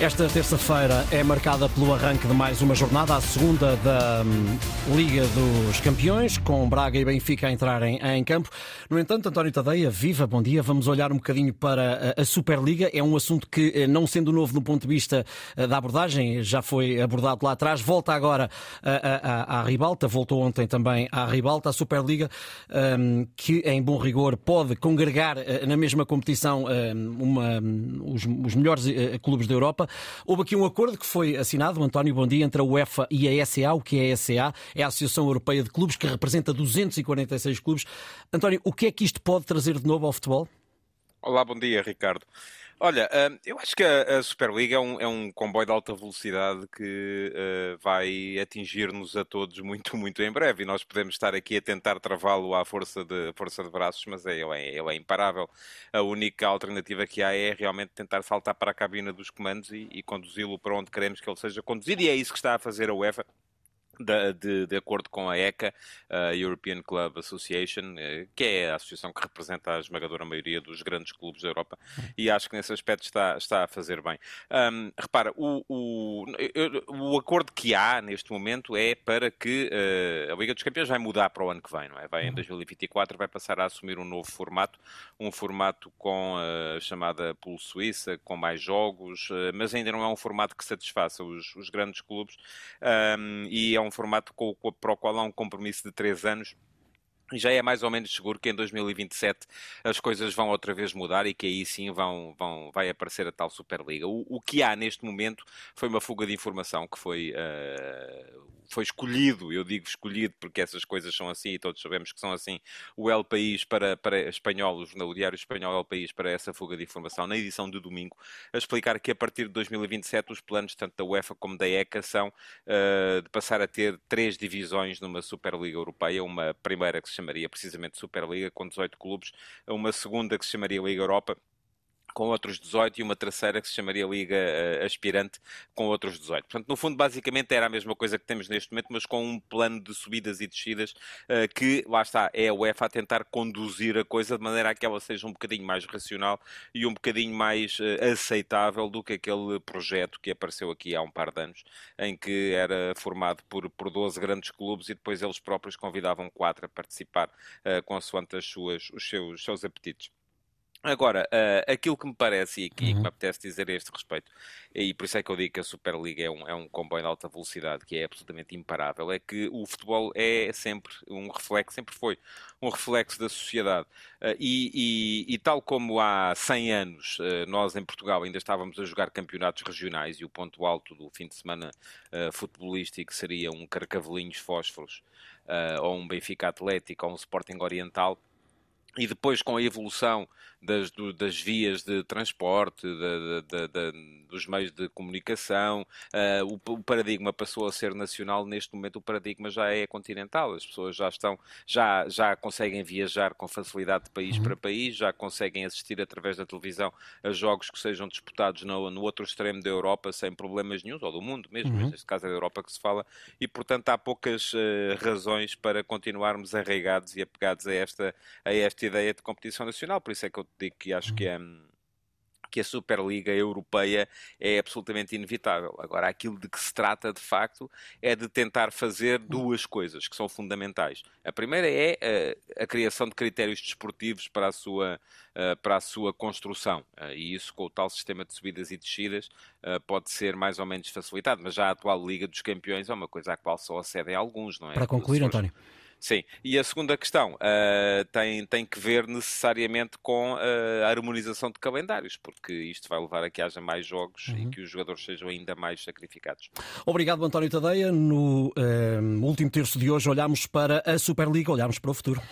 Esta terça-feira é marcada pelo arranque de mais uma jornada, a segunda da hum, Liga dos Campeões, com Braga e Benfica a entrarem em campo. No entanto, António Tadeia, viva, bom dia. Vamos olhar um bocadinho para a Superliga. É um assunto que, eh, não sendo novo do ponto de vista eh, da abordagem, já foi abordado lá atrás, volta agora à, ribalta, voltou ontem também à ribalta, a Superliga, hum, que em bom rigor pode congregar eh, na mesma competição hum, os, os melhores clubes da Europa. Houve aqui um acordo que foi assinado, António, bom dia, entre a UEFA e a SA. O que é a SA? É a Associação Europeia de Clubes, que representa 246 clubes. António, o que é que isto pode trazer de novo ao futebol? Olá, bom dia, Ricardo. Olha, hum, eu acho que a Superliga é um, é um comboio de alta velocidade que uh, vai atingir-nos a todos muito, muito em breve. E nós podemos estar aqui a tentar travá-lo à força de, força de braços, mas é, ele, é, ele é imparável. A única alternativa que há é realmente tentar saltar para a cabina dos comandos e, e conduzi-lo para onde queremos que ele seja conduzido. E é isso que está a fazer a UEFA de, de, de, acordo com a ECA, a European Club Association, eh, que é a associação que representa a esmagadora maioria dos grandes clubes da Europa, e acho que nesse aspecto está, está a fazer bem. Um, repara, o, o, o acordo que há neste momento é para que uh, a Liga dos Campeões vai mudar para o ano que vem, não é? Vai em 2024, uhum. vai passar a assumir um novo formato, um formato com a chamada Pool Suíça, com mais jogos, uh, mas ainda não é um formato que satisfaça os, os grandes clubes, um, e é um um formato com, com, para o qual há um compromisso de três anos e já é mais ou menos seguro que em 2027 as coisas vão outra vez mudar e que aí sim vão, vão, vai aparecer a tal Superliga. O, o que há neste momento foi uma fuga de informação que foi uh, foi escolhido, eu digo escolhido porque essas coisas são assim e todos sabemos que são assim, o El País para, para espanhol, o Diário Espanhol El País para essa fuga de informação. Na edição de domingo, a explicar que a partir de 2027 os planos tanto da UEFA como da ECA são uh, de passar a ter três divisões numa Superliga Europeia, uma primeira que se chamaria precisamente Superliga com 18 clubes, uma segunda que se chamaria Liga Europa com outros 18 e uma terceira que se chamaria Liga uh, Aspirante com outros 18. Portanto, no fundo, basicamente era a mesma coisa que temos neste momento, mas com um plano de subidas e descidas uh, que, lá está, é a UEFA a tentar conduzir a coisa de maneira a que ela seja um bocadinho mais racional e um bocadinho mais uh, aceitável do que aquele projeto que apareceu aqui há um par de anos, em que era formado por, por 12 grandes clubes e depois eles próprios convidavam quatro a participar consoante as suas, os seus, seus apetites. Agora, uh, aquilo que me parece e aqui uhum. que me apetece dizer a este respeito, e por isso é que eu digo que a Superliga é um, é um comboio de alta velocidade que é absolutamente imparável, é que o futebol é sempre um reflexo, sempre foi um reflexo da sociedade. Uh, e, e, e, tal como há 100 anos uh, nós em Portugal ainda estávamos a jogar campeonatos regionais e o ponto alto do fim de semana futebolístico seria um Carcavelinhos Fósforos, ou um Benfica Atlético, ou um Sporting Oriental, e depois com a evolução das, do, das vias de transporte, de, de, de, dos meios de comunicação, uh, o, o, paradigma passou a ser nacional, neste momento o paradigma já é continental, as pessoas já estão, já, já conseguem viajar com facilidade de país uhum. para país, já conseguem assistir através da televisão a jogos que sejam disputados no, no outro extremo da Europa sem problemas nenhums, ou do mundo mesmo, uhum. neste caso é da Europa que se fala, e portanto há poucas uh, razões para continuarmos arraigados e apegados a esta, a esta ideia de competição nacional, por isso é que eu digo que acho que é que a Superliga Europeia é absolutamente inevitável. Agora, aquilo de que se trata, de facto, é de tentar fazer duas coisas que são fundamentais. A primeira é a, eh, a criação de critérios desportivos para a sua, uh, para a sua construção. Uh, e isso, com o tal sistema de subidas e descidas, uh, pode ser mais ou menos facilitado. Mas já a atual Liga dos Campeões é uma coisa à qual só acedem alguns, não é? Para concluir, António. Sim, e a segunda questão uh, tem, tem que ver necessariamente com uh, a harmonização de calendários, porque isto vai levar a que haja mais jogos uhum. e que os jogadores sejam ainda mais sacrificados. Obrigado, António Tadeia. No uh, último terço de hoje olhámos para a Superliga, olhámos para o futuro.